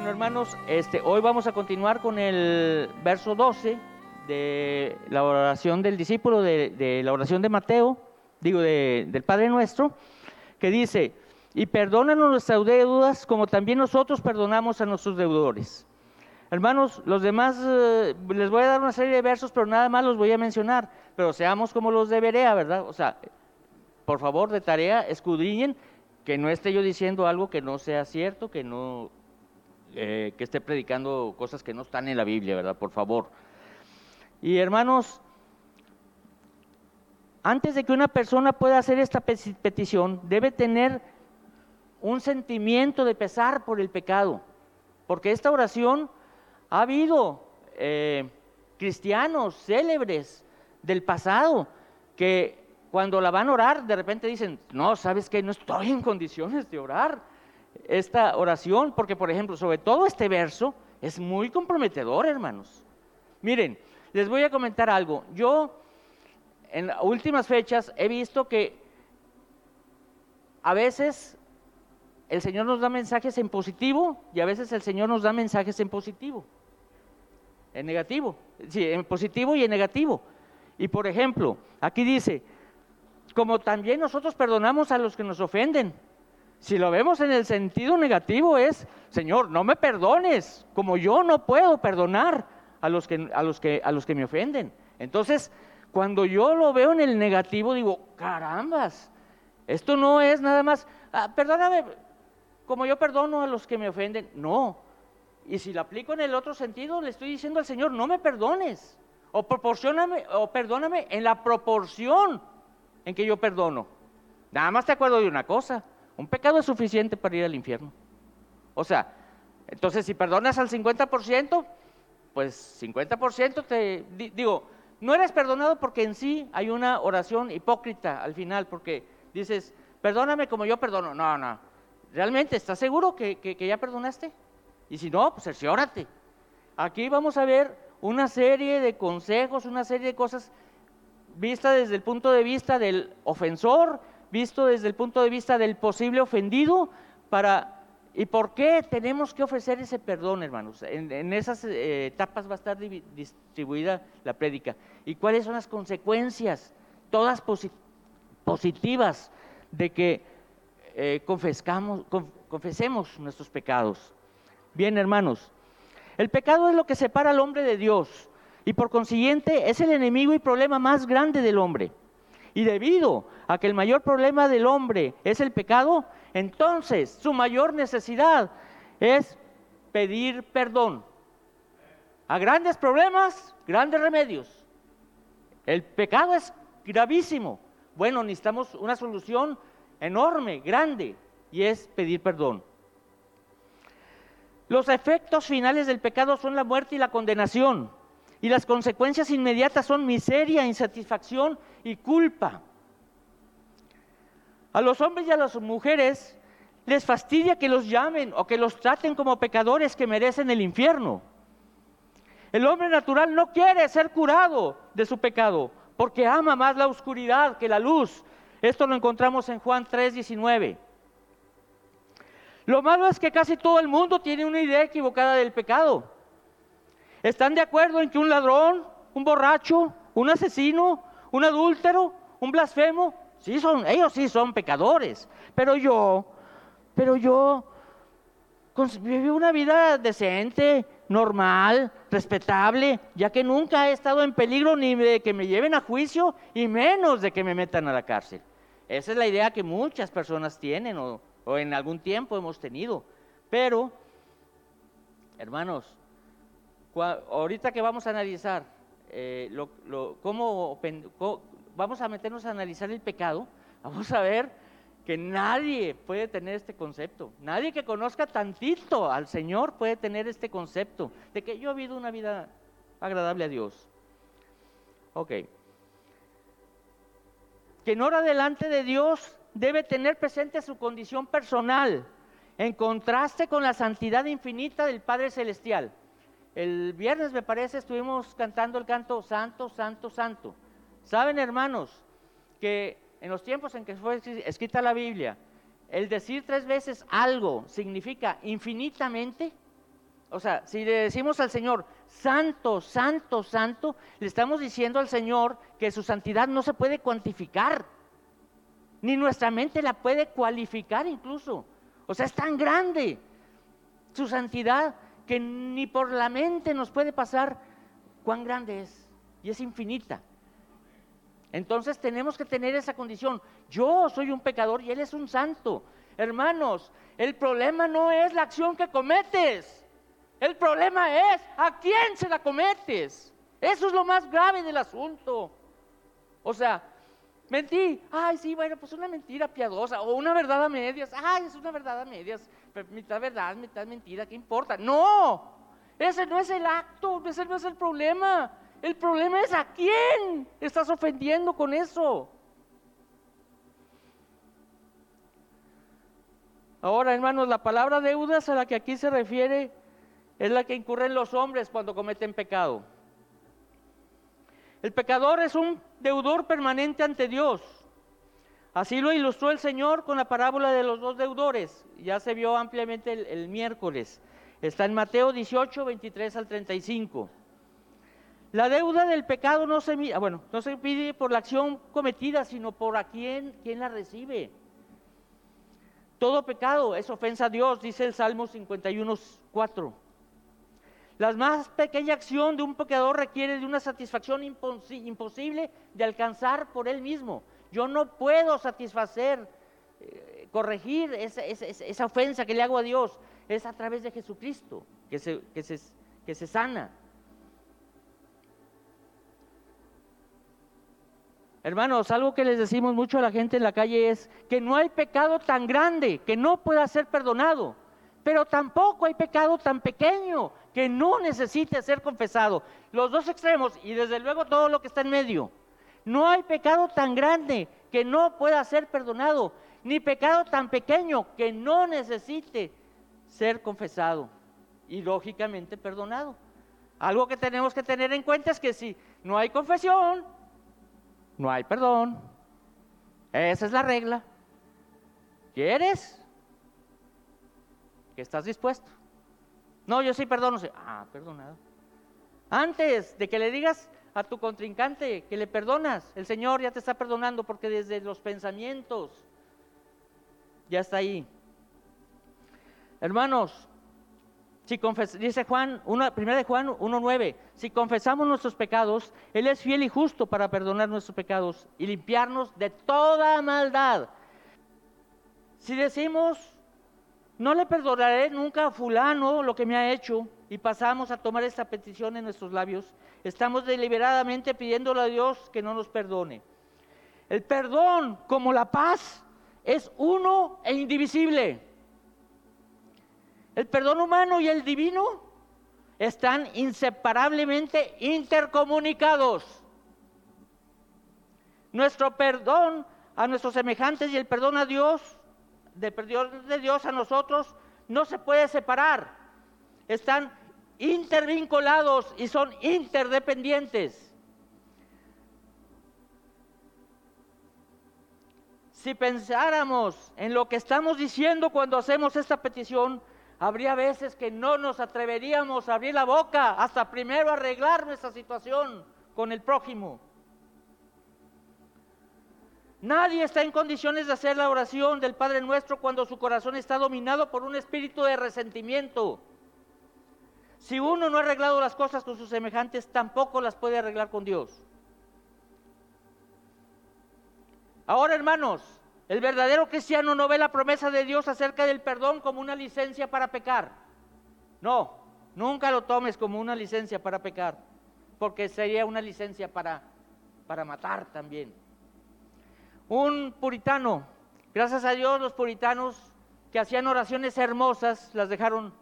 Bueno, hermanos, este, hoy vamos a continuar con el verso 12 de la oración del discípulo, de, la oración de Mateo, digo, del Padre Nuestro, que dice, y perdónanos nuestras deudas como también nosotros perdonamos a nuestros deudores. Hermanos, los demás, eh, les voy a dar una serie de versos, pero nada más los voy a mencionar, pero seamos como los de Berea, ¿verdad? O sea, por favor, de tarea, escudriñen, que no esté yo diciendo algo que no sea cierto, que no, eh, que esté predicando cosas que no están en la Biblia, ¿verdad? Por favor. Y hermanos, antes de que una persona pueda hacer esta petición, debe tener un sentimiento de pesar por el pecado, porque esta oración ha habido eh, cristianos célebres del pasado que cuando la van a orar de repente dicen, no, sabes que no estoy en condiciones de orar esta oración, porque por ejemplo, sobre todo este verso es muy comprometedor, hermanos. Miren, les voy a comentar algo. Yo en últimas fechas he visto que a veces el Señor nos da mensajes en positivo y a veces el Señor nos da mensajes en positivo en negativo, sí, en positivo y en negativo. Y por ejemplo, aquí dice, como también nosotros perdonamos a los que nos ofenden. Si lo vemos en el sentido negativo es, Señor, no me perdones, como yo no puedo perdonar a los que, a los que, a los que me ofenden. Entonces, cuando yo lo veo en el negativo, digo, carambas, esto no es nada más, ah, perdóname, como yo perdono a los que me ofenden. No, y si lo aplico en el otro sentido, le estoy diciendo al Señor, no me perdones. O proporcioname, o perdóname en la proporción en que yo perdono. Nada más te acuerdo de una cosa, un pecado es suficiente para ir al infierno. O sea, entonces si perdonas al 50%, pues 50% te digo, no eres perdonado porque en sí hay una oración hipócrita al final, porque dices, perdóname como yo perdono. No, no. ¿Realmente estás seguro que, que ya perdonaste? Y si no, pues cerciórate. Aquí vamos a ver una serie de consejos, una serie de cosas vista desde el punto de vista del ofensor, visto desde el punto de vista del posible ofendido, para ¿Y por qué tenemos que ofrecer ese perdón, hermanos? En, esas eh, etapas va a estar distribuida la prédica. ¿Y cuáles son las consecuencias, todas positivas, de que eh, confesemos nuestros pecados? Bien, hermanos, el pecado es lo que separa al hombre de Dios y por consiguiente es el enemigo y problema más grande del hombre. Y debido a que el mayor problema del hombre es el pecado, entonces su mayor necesidad es pedir perdón. A grandes problemas, grandes remedios. El pecado es gravísimo. Bueno, necesitamos una solución enorme, grande, y es pedir perdón. Los efectos finales del pecado son la muerte y la condenación. Y las consecuencias inmediatas son miseria, insatisfacción y culpa. A los hombres y a las mujeres les fastidia que los llamen o que los traten como pecadores que merecen el infierno. El hombre natural no quiere ser curado de su pecado porque ama más la oscuridad que la luz. Esto lo encontramos en Juan 3:19. Lo malo es que casi todo el mundo tiene una idea equivocada del pecado. ¿Están de acuerdo en que un ladrón, un borracho, un asesino, un adúltero, un blasfemo, sí son, ellos sí son pecadores, pero yo, pero yo viví una vida decente, normal, respetable, ya que nunca he estado en peligro ni de que me lleven a juicio y menos de que me metan a la cárcel. Esa es la idea que muchas personas tienen o o en algún tiempo hemos tenido. Pero, hermanos, ahorita que vamos a analizar eh, cómo, vamos a meternos a analizar el pecado, vamos a ver que nadie puede tener este concepto. Nadie que conozca tantito al Señor puede tener este concepto de que yo he vivido una vida agradable a Dios. Ok. Que en hora delante de Dios debe tener presente su condición personal, en contraste con la santidad infinita del Padre Celestial. El viernes, me parece, estuvimos cantando el canto Santo, Santo, Santo. Saben, hermanos, que en los tiempos en que fue escrita la Biblia, el decir tres veces algo significa infinitamente, O sea, si le decimos al Señor, santo, santo, santo, le estamos diciendo al Señor que su santidad no se puede cuantificar, ni nuestra mente la puede cualificar incluso. O sea, es tan grande su santidad que ni por la mente nos puede pasar cuán grande es. Y es infinita. Entonces tenemos que tener esa condición. Yo soy un pecador y Él es un santo. Hermanos, el problema no es la acción que cometes. El problema es a quién se la cometes. Eso es lo más grave del asunto. O sea, mentí. Ay, sí, bueno, pues una mentira piadosa. O una verdad a medias. Ay, es una verdad a medias. Mitad verdad, mitad mentira. ¿Qué importa? No. Ese no es el acto. Ese no es el problema. El problema es a quién estás ofendiendo con eso. Ahora, hermanos, la palabra deudas a la que aquí se refiere es la que incurren los hombres cuando cometen pecado. El pecador es un deudor permanente ante Dios. Así lo ilustró el Señor con la parábola de los dos deudores. Ya se vio ampliamente el, miércoles. Está en Mateo 18, 23 al 35. La deuda del pecado no se, ah, bueno, no se pide por la acción cometida, sino por a quien, la recibe. Todo pecado es ofensa a Dios, dice el Salmo 51, 4. La más pequeña acción de un pecador requiere de una satisfacción imposible de alcanzar por él mismo. Yo no puedo satisfacer, eh, corregir esa, ofensa que le hago a Dios. Es a través de Jesucristo que se, que se sana. Hermanos, algo que les decimos mucho a la gente en la calle es que no hay pecado tan grande que no pueda ser perdonado, pero tampoco hay pecado tan pequeño que no necesite ser confesado. Los dos extremos y desde luego todo lo que está en medio. No hay pecado tan grande que no pueda ser perdonado, ni pecado tan pequeño que no necesite ser confesado y lógicamente perdonado. Algo que tenemos que tener en cuenta es que si no hay confesión, no hay perdón. Esa es la regla. ¿Quieres? ¿Que estás dispuesto? No, yo sí perdono. Ah, perdonado. Antes de que le digas a tu contrincante que le perdonas, el Señor ya te está perdonando porque desde los pensamientos ya está ahí. Hermanos, si dice Juan, una, primera de Juan 1.9, si confesamos nuestros pecados, Él es fiel y justo para perdonar nuestros pecados y limpiarnos de toda maldad. Si decimos no le perdonaré nunca a fulano lo que me ha hecho y pasamos a tomar esta petición en nuestros labios, estamos deliberadamente pidiéndole a Dios que no nos perdone. El perdón, como la paz, es uno e indivisible. El perdón humano y el divino están inseparablemente intercomunicados. Nuestro perdón a nuestros semejantes y el perdón a Dios de perdón de Dios a nosotros no se puede separar. Están intervinculados y son interdependientes. Si pensáramos en lo que estamos diciendo cuando hacemos esta petición, habría veces que no nos atreveríamos a abrir la boca hasta primero arreglar nuestra situación con el prójimo. Nadie está en condiciones de hacer la oración del Padre Nuestro cuando su corazón está dominado por un espíritu de resentimiento. Si uno no ha arreglado las cosas con sus semejantes, tampoco las puede arreglar con Dios. Ahora, hermanos, el verdadero cristiano no ve la promesa de Dios acerca del perdón como una licencia para pecar. No, nunca lo tomes como una licencia para pecar, porque sería una licencia para, para matar también un puritano. Gracias a Dios los puritanos que hacían oraciones hermosas, las dejaron,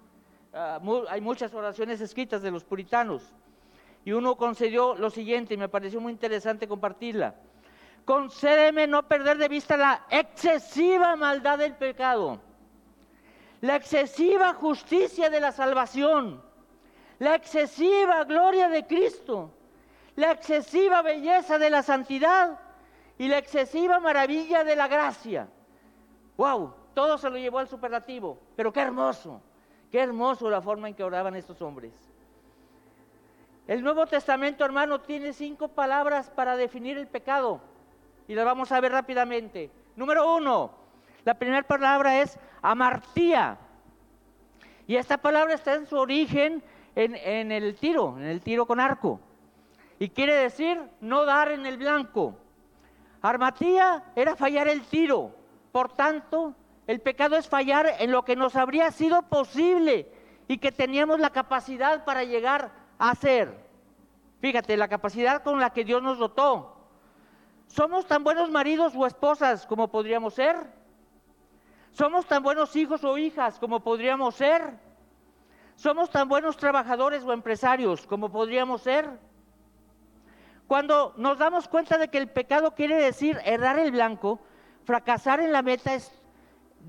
ah, hay muchas oraciones escritas de los puritanos. Y uno concedió lo siguiente, y me pareció muy interesante compartirla. Concédeme no perder de vista la excesiva maldad del pecado, la excesiva justicia de la salvación, la excesiva gloria de Cristo, la excesiva belleza de la santidad y la excesiva maravilla de la gracia. ¡Wow! Todo se lo llevó al superlativo, pero qué hermoso. Qué hermoso la forma en que oraban estos hombres. El Nuevo Testamento, hermano, tiene cinco palabras para definir el pecado. Y las vamos a ver rápidamente. Número uno, la primera palabra es amartía. Y esta palabra está en su origen en, el tiro, en el tiro con arco. Y quiere decir no dar en el blanco. Armatía era fallar el tiro. Por tanto, el pecado es fallar en lo que nos habría sido posible y que teníamos la capacidad para llegar a hacer. Fíjate, la capacidad con la que Dios nos dotó. ¿Somos tan buenos maridos o esposas como podríamos ser? ¿Somos tan buenos hijos o hijas como podríamos ser? ¿Somos tan buenos trabajadores o empresarios como podríamos ser? Cuando nos damos cuenta de que el pecado quiere decir errar el blanco, fracasar en la meta es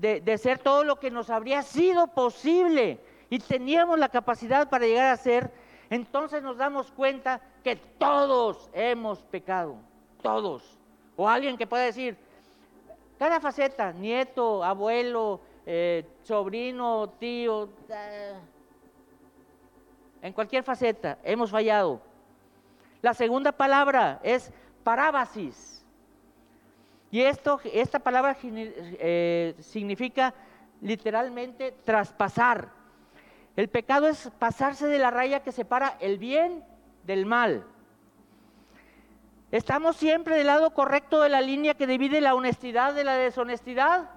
de, ser todo lo que nos habría sido posible y teníamos la capacidad para llegar a ser, entonces nos damos cuenta que todos hemos pecado, todos. O alguien que pueda decir, cada faceta, nieto, abuelo, eh, sobrino, tío, eh, en cualquier faceta hemos fallado. La segunda palabra es parábasis. Y esto, esta palabra eh, significa literalmente traspasar. El pecado es pasarse de la raya que separa el bien del mal. ¿Estamos siempre del lado correcto de la línea que divide la honestidad de la deshonestidad?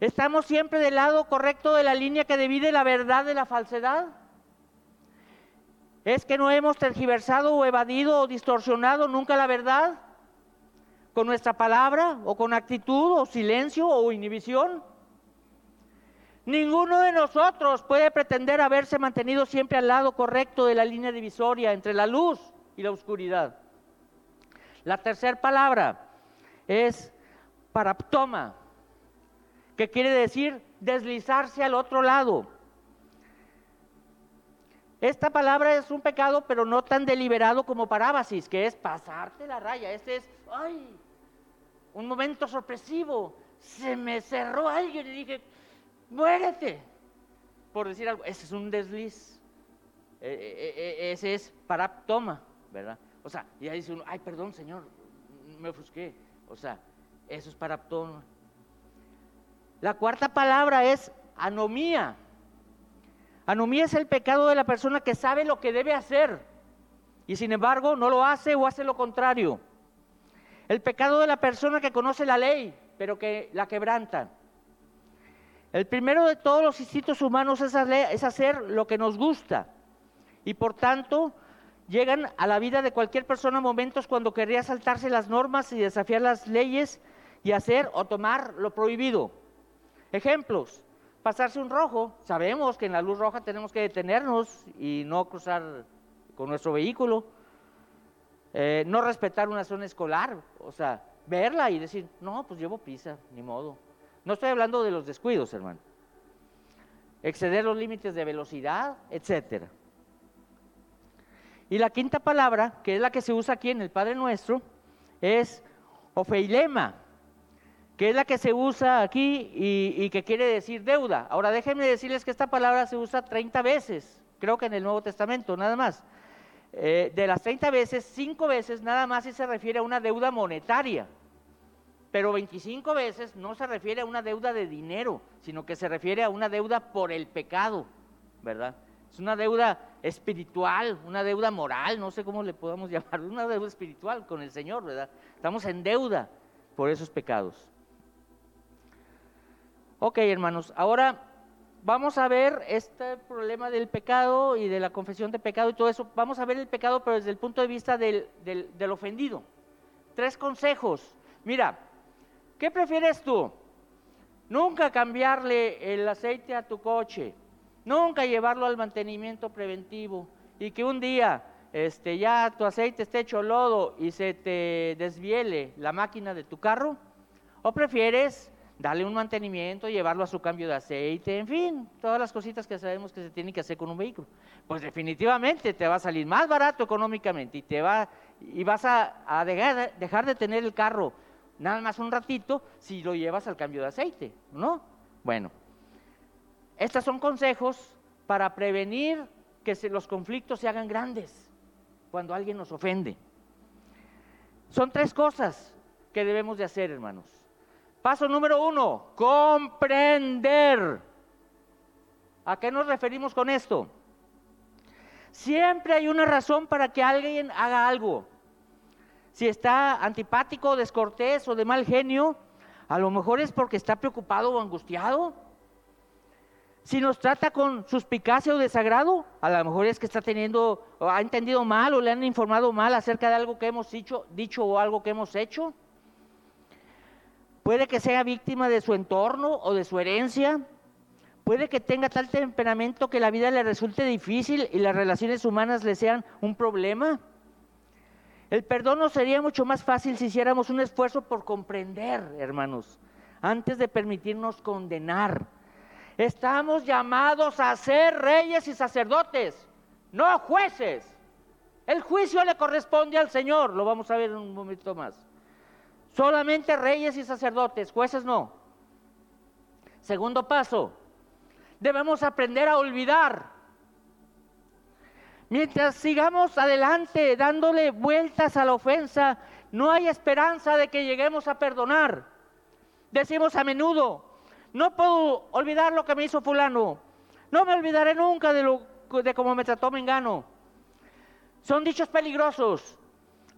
¿Estamos siempre del lado correcto de la línea que divide la verdad de la falsedad? ¿Es que no hemos tergiversado o evadido o distorsionado nunca la verdad? ¿Con nuestra palabra o con actitud o silencio o inhibición? Ninguno de nosotros puede pretender haberse mantenido siempre al lado correcto de la línea divisoria entre la luz y la oscuridad. La tercera palabra es paraptoma, que quiere decir deslizarse al otro lado. Esta palabra es un pecado, pero no tan deliberado como parábasis, que es pasarte la raya. Este es, ay, un momento sorpresivo. Se me cerró alguien y dije, muérete. Por decir algo, ese es un desliz. E, e, e, ese es paraptoma, ¿verdad? O sea, y ahí dice uno, ay, perdón, Señor, me ofusqué. O sea, eso es para todo. La cuarta palabra es anomía. Anomía es el pecado de la persona que sabe lo que debe hacer y sin embargo no lo hace o hace lo contrario. El pecado de la persona que conoce la ley, pero que la quebranta. El primero de todos los instintos humanos es hacer lo que nos gusta y por tanto Llegan a la vida de cualquier persona momentos cuando querría saltarse las normas y desafiar las leyes y hacer o tomar lo prohibido. Ejemplos, pasarse un rojo. Sabemos que en la luz roja tenemos que detenernos y no cruzar con nuestro vehículo. Eh, no respetar una zona escolar, o sea, verla y decir, no, pues llevo pisa, ni modo. No estoy hablando de los descuidos, hermano. Exceder los límites de velocidad, etcétera. Y la quinta palabra, que es la que se usa aquí en el Padre Nuestro, es ofeilema, que es la que se usa aquí y, que quiere decir deuda. Ahora déjenme decirles que esta palabra se usa 30 veces, creo que en el Nuevo Testamento, nada más. Eh, de las 30 veces, 5 veces nada más si se refiere a una deuda monetaria, pero 25 veces no se refiere a una deuda de dinero, sino que se refiere a una deuda por el pecado, ¿verdad? Es una deuda espiritual, una deuda moral, no sé cómo le podemos llamar, una deuda espiritual con el Señor, ¿verdad? Estamos en deuda por esos pecados. Ok, hermanos, ahora vamos a ver este problema del pecado y de la confesión de pecado y todo eso. Vamos a ver el pecado, pero desde el punto de vista del, del ofendido. Tres consejos. Mira, ¿qué prefieres tú? Nunca cambiarle el aceite a tu coche Nunca llevarlo al mantenimiento preventivo y que un día este, ya tu aceite esté hecho lodo y se te desviele la máquina de tu carro. ¿O prefieres darle un mantenimiento, llevarlo a su cambio de aceite, en fin, todas las cositas que sabemos que se tienen que hacer con un vehículo? Pues definitivamente te va a salir más barato económicamente y, te va, y vas a, dejar, dejar de tener el carro nada más un ratito si lo llevas al cambio de aceite, ¿no? Bueno, estos son consejos para prevenir que los conflictos se hagan grandes cuando alguien nos ofende. Son tres cosas que debemos de hacer, hermanos. Paso número uno, comprender. ¿A qué nos referimos con esto? Siempre hay una razón para que alguien haga algo. Si está antipático, descortés o de mal genio, a lo mejor es porque está preocupado o angustiado. Si nos trata con suspicacia o desagrado, a lo mejor es que está teniendo, o ha entendido mal o le han informado mal acerca de algo que hemos dicho, dicho o algo que hemos hecho. Puede que sea víctima de su entorno o de su herencia. Puede que tenga tal temperamento que la vida le resulte difícil y las relaciones humanas le sean un problema. El perdón nos sería mucho más fácil si hiciéramos un esfuerzo por comprender, hermanos, antes de permitirnos condenar. Estamos llamados a ser reyes y sacerdotes, no jueces. El juicio le corresponde al Señor, lo vamos a ver en un momento más. Solamente reyes y sacerdotes, jueces no. Segundo paso, debemos aprender a olvidar. Mientras sigamos adelante dándole vueltas a la ofensa, no hay esperanza de que lleguemos a perdonar. Decimos a menudo, no puedo olvidar lo que me hizo fulano. No me olvidaré nunca de, lo, de cómo me trató Mengano. Son dichos peligrosos,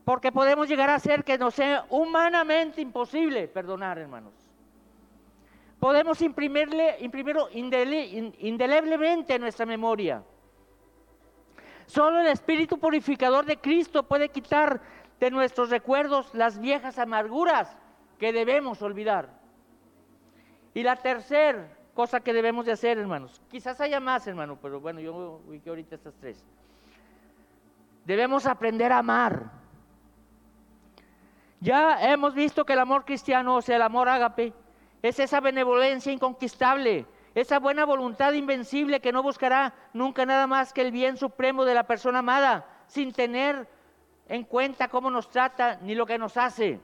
porque podemos llegar a hacer que nos sea humanamente imposible perdonar, hermanos. Podemos imprimirle, imprimirlo indeleblemente en nuestra memoria. Solo el Espíritu Purificador de Cristo puede quitar de nuestros recuerdos las viejas amarguras que debemos olvidar. Y la tercera cosa que debemos de hacer, hermanos, quizás haya más, hermano, pero bueno, yo ubiqué ahorita estas tres. Debemos aprender a amar. Ya hemos visto que el amor cristiano, o sea, el amor ágape, es esa benevolencia inconquistable, esa buena voluntad invencible que no buscará nunca nada más que el bien supremo de la persona amada, sin tener en cuenta cómo nos trata ni lo que nos hace.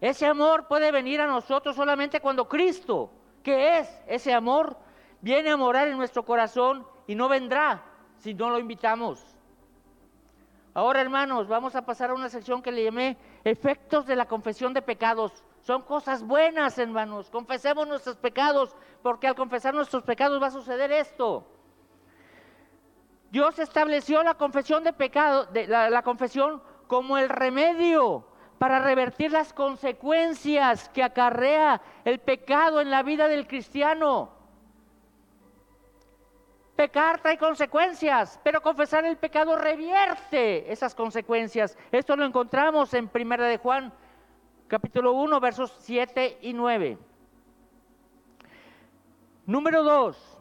Ese amor puede venir a nosotros solamente cuando Cristo, que es ese amor, viene a morar en nuestro corazón y no vendrá si no lo invitamos. Ahora, hermanos, vamos a pasar a una sección que le llamé efectos de la confesión de pecados. Son cosas buenas, hermanos. Confesemos nuestros pecados, porque al confesar nuestros pecados va a suceder esto. Dios estableció la confesión de pecado, de la, la confesión como el remedio para revertir las consecuencias que acarrea el pecado en la vida del cristiano. Pecar trae consecuencias, pero confesar el pecado revierte esas consecuencias. Esto lo encontramos en Primera de Juan, capítulo 1, versos 7 y 9. Número 2.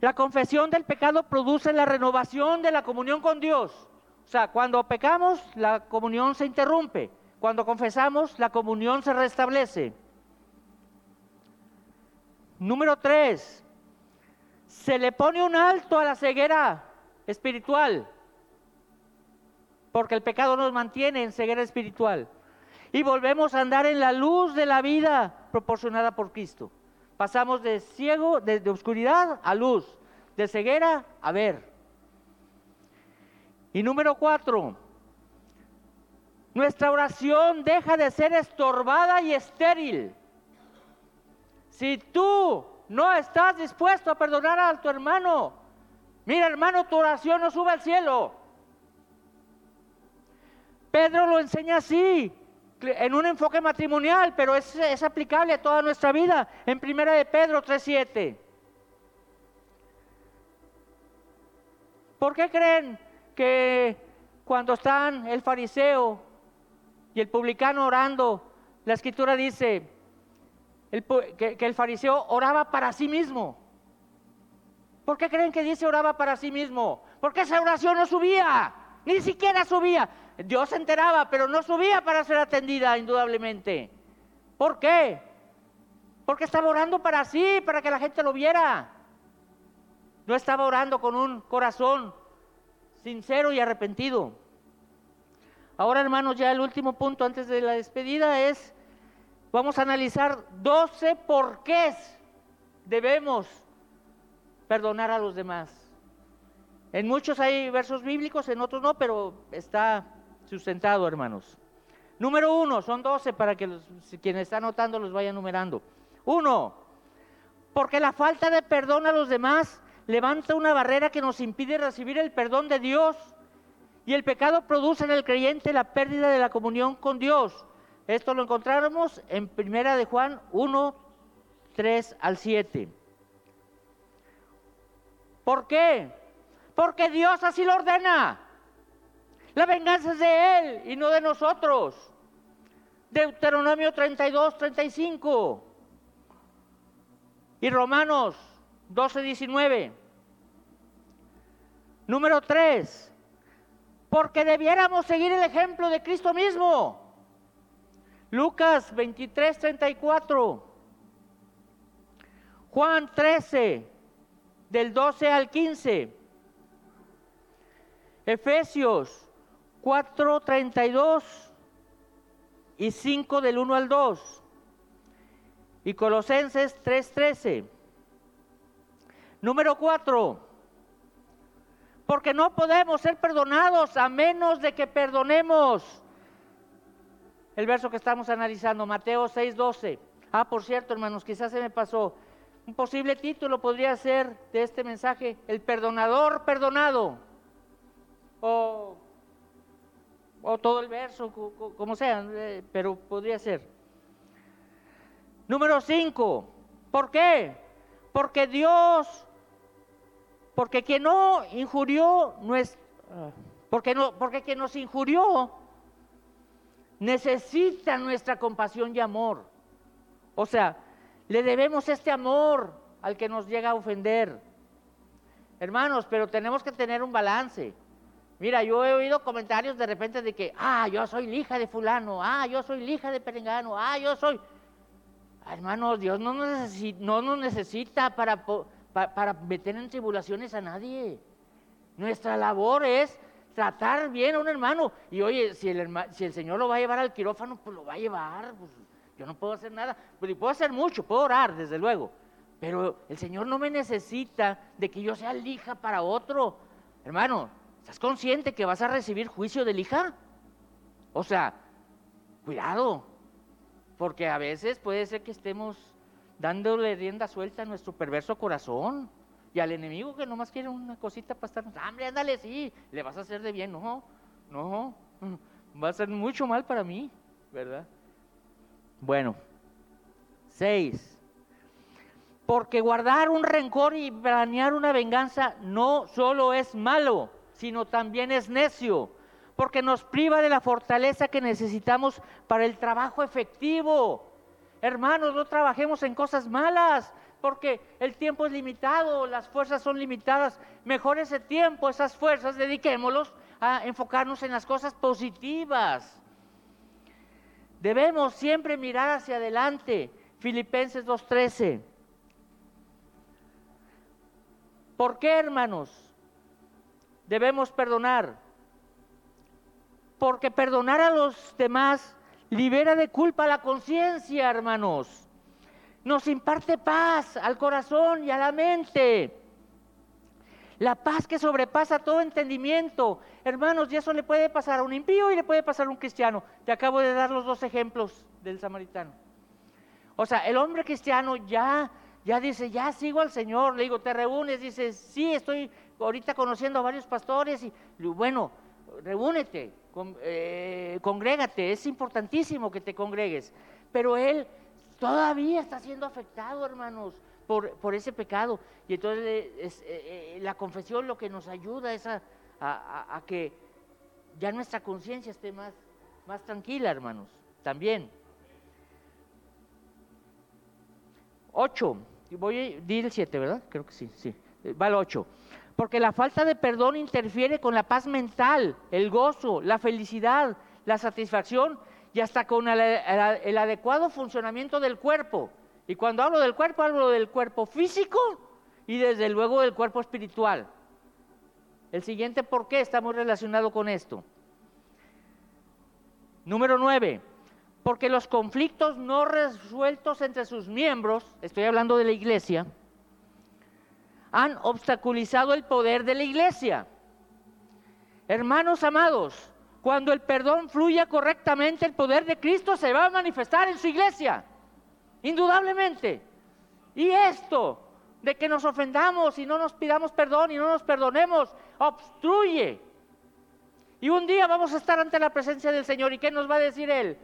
La confesión del pecado produce la renovación de la comunión con Dios. O sea, cuando pecamos, la comunión se interrumpe. Cuando confesamos, la comunión se restablece. Número tres, se le pone un alto a la ceguera espiritual, porque el pecado nos mantiene en ceguera espiritual. Y volvemos a andar en la luz de la vida proporcionada por Cristo. Pasamos de ciego, de, oscuridad a luz, de ceguera a ver. Y número cuatro, nuestra oración deja de ser estorbada y estéril. Si tú no estás dispuesto a perdonar a tu hermano, mira hermano, tu oración no sube al cielo. Pedro lo enseña así, en un enfoque matrimonial, pero es, es aplicable a toda nuestra vida, en primera de Pedro 3.7. ¿Por qué creen que cuando están el fariseo y el publicano orando, la escritura dice que, que el fariseo oraba para sí mismo. ¿Por qué creen que dice oraba para sí mismo? Porque esa oración no subía, ni siquiera subía. Dios se enteraba, pero no subía para ser atendida, indudablemente. ¿Por qué? Porque estaba orando para sí, para que la gente lo viera. No estaba orando con un corazón sincero y arrepentido. Ahora, hermanos, ya el último punto antes de la despedida es vamos a analizar 12 por qué debemos perdonar a los demás. En muchos hay versos bíblicos, en otros no, pero está sustentado, hermanos. Número uno, son 12 para que los, quienes están notando los vayan numerando. Uno, porque la falta de perdón a los demás levanta una barrera que nos impide recibir el perdón de Dios. Y el pecado produce en el creyente la pérdida de la comunión con Dios. Esto lo encontramos en Primera de Juan 1, 3 al 7. ¿Por qué? Porque Dios así lo ordena. La venganza es de Él y no de nosotros. Deuteronomio 32, 35. Y Romanos 12, 19. Número 3. Porque debiéramos seguir el ejemplo de Cristo mismo. Lucas 23, 34. Juan 13, del 12 al 15. Efesios 4, 32 y 5 del 1 al 2. Y Colosenses 3, 13. Número 4. Porque no podemos ser perdonados a menos de que perdonemos el verso que estamos analizando, Mateo 6:12. Ah, por cierto, hermanos, quizás se me pasó. Un posible título podría ser de este mensaje, el perdonador perdonado. O, o todo el verso, como sea, eh, pero podría ser. Número 5. ¿Por qué? Porque Dios, porque quien no injurió, no es, ah, porque, no, porque quien nos injurió necesita nuestra compasión y amor. O sea, le debemos este amor al que nos llega a ofender. Hermanos, pero tenemos que tener un balance. Mira, yo he oído comentarios de repente de que, ah, yo soy hija de fulano, ah, yo soy hija de perengano, ah, yo soy... Hermanos, Dios no nos, necesita, no nos necesita para meter en tribulaciones a nadie. Nuestra labor es tratar bien a un hermano. Y oye, si el, si el Señor lo va a llevar al quirófano, pues lo va a llevar. Pues, yo no puedo hacer nada. Pues, puedo hacer mucho, puedo orar, desde luego. Pero el Señor no me necesita de que yo sea lija para otro. Hermano, ¿estás consciente que vas a recibir juicio de lija? O sea, cuidado, porque a veces puede ser que estemos dándole rienda suelta a nuestro perverso corazón. Y al enemigo que nomás quiere una cosita para estar, hambre, ándale, sí, le vas a hacer de bien. No, no, va a ser mucho mal para mí, ¿verdad? Bueno, seis. Porque guardar un rencor y planear una venganza no solo es malo, sino también es necio, porque nos priva de la fortaleza que necesitamos para el trabajo efectivo. Hermanos, no trabajemos en cosas malas, porque el tiempo es limitado, las fuerzas son limitadas. Mejor ese tiempo, esas fuerzas, dediquémoslos a enfocarnos en las cosas positivas. Debemos siempre mirar hacia adelante. Filipenses 2.13. ¿Por qué, hermanos? Debemos perdonar. Porque perdonar a los demás libera de culpa la conciencia, hermanos nos imparte paz al corazón y a la mente. La paz que sobrepasa todo entendimiento. Hermanos, y eso le puede pasar a un impío y le puede pasar a un cristiano. Te acabo de dar los dos ejemplos del samaritano. O sea, el hombre cristiano ya, ya dice, ya sigo al Señor. Le digo, te reúnes, dice, sí, estoy ahorita conociendo a varios pastores. Y bueno, reúnete, eh, congrégate, es importantísimo que te congregues. Pero él todavía está siendo afectado, hermanos, por, ese pecado. Y entonces eh, eh, la confesión lo que nos ayuda es a, que ya nuestra conciencia esté más, más tranquila, hermanos, también. Ocho, voy a decir el siete, ¿verdad? Creo que sí, sí. Va ocho. Porque la falta de perdón interfiere con la paz mental, el gozo, la felicidad, la satisfacción y hasta con el, adecuado funcionamiento del cuerpo. Y cuando hablo del cuerpo, hablo del cuerpo físico y desde luego del cuerpo espiritual. El siguiente por qué está muy relacionado con esto. Número nueve, porque los conflictos no resueltos entre sus miembros, estoy hablando de la iglesia, han obstaculizado el poder de la iglesia. Hermanos amados, cuando el perdón fluya correctamente, el poder de Cristo se va a manifestar en su iglesia, indudablemente. Y esto de que nos ofendamos y no nos pidamos perdón y no nos perdonemos, obstruye. Y un día vamos a estar ante la presencia del Señor. ¿Y qué nos va a decir Él?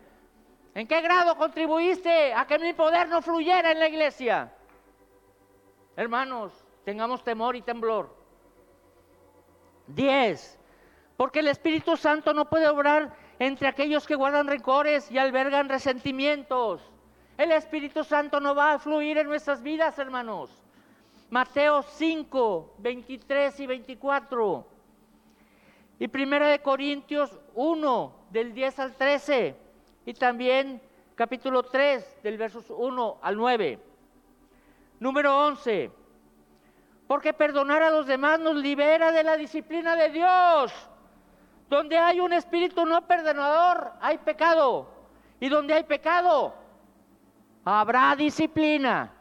¿En qué grado contribuiste a que mi poder no fluyera en la iglesia? Hermanos, tengamos temor y temblor. Diez, porque el Espíritu Santo no puede obrar entre aquellos que guardan rencores y albergan resentimientos. El Espíritu Santo no va a fluir en nuestras vidas, hermanos. Mateo 5, 23 y 24. Y Primera de Corintios 1, del 10 al 13. Y también capítulo 3, del versos 1 al 9. Número 11. Porque perdonar a los demás nos libera de la disciplina de Dios. Donde hay un espíritu no perdonador, hay pecado. Y donde hay pecado, habrá disciplina.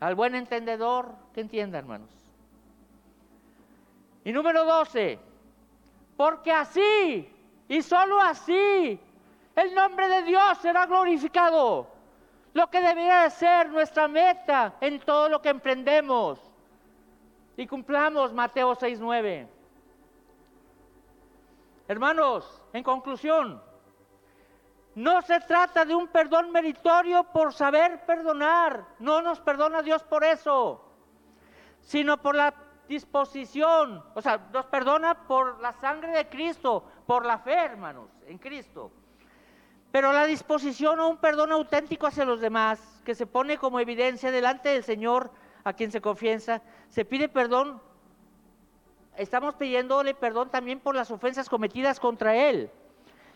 Al buen entendedor, que entienda, hermanos. Y número 12, porque así y solo así el nombre de Dios será glorificado. Lo que debería ser nuestra meta en todo lo que emprendemos. Y cumplamos Mateo 6:9. Hermanos, en conclusión, no se trata de un perdón meritorio por saber perdonar. No nos perdona Dios por eso, sino por la disposición. O sea, nos perdona por la sangre de Cristo, por la fe, hermanos, en Cristo. Pero la disposición a un perdón auténtico hacia los demás, que se pone como evidencia delante del Señor a quien se confiesa, se pide perdón. Estamos pidiéndole perdón también por las ofensas cometidas contra Él.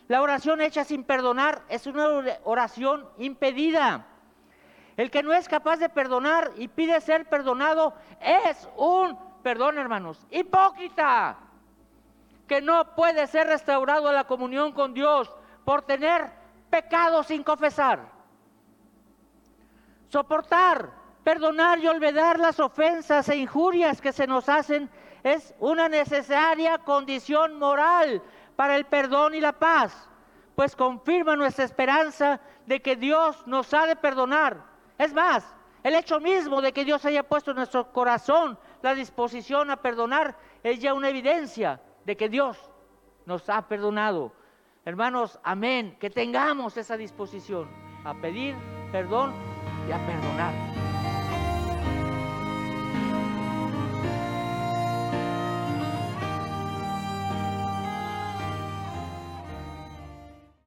La oración hecha sin perdonar es una oración impedida. El que no es capaz de perdonar y pide ser perdonado es un, perdón hermanos, hipócrita, que no puede ser restaurado a la comunión con Dios por tener pecado sin confesar. Soportar, perdonar y olvidar las ofensas e injurias que se nos hacen es una necesaria condición moral para el perdón y la paz, pues confirma nuestra esperanza de que Dios nos ha de perdonar. Es más, el hecho mismo de que Dios haya puesto en nuestro corazón la disposición a perdonar es ya una evidencia de que Dios nos ha perdonado. Hermanos, amén, que tengamos esa disposición a pedir perdón y a perdonar.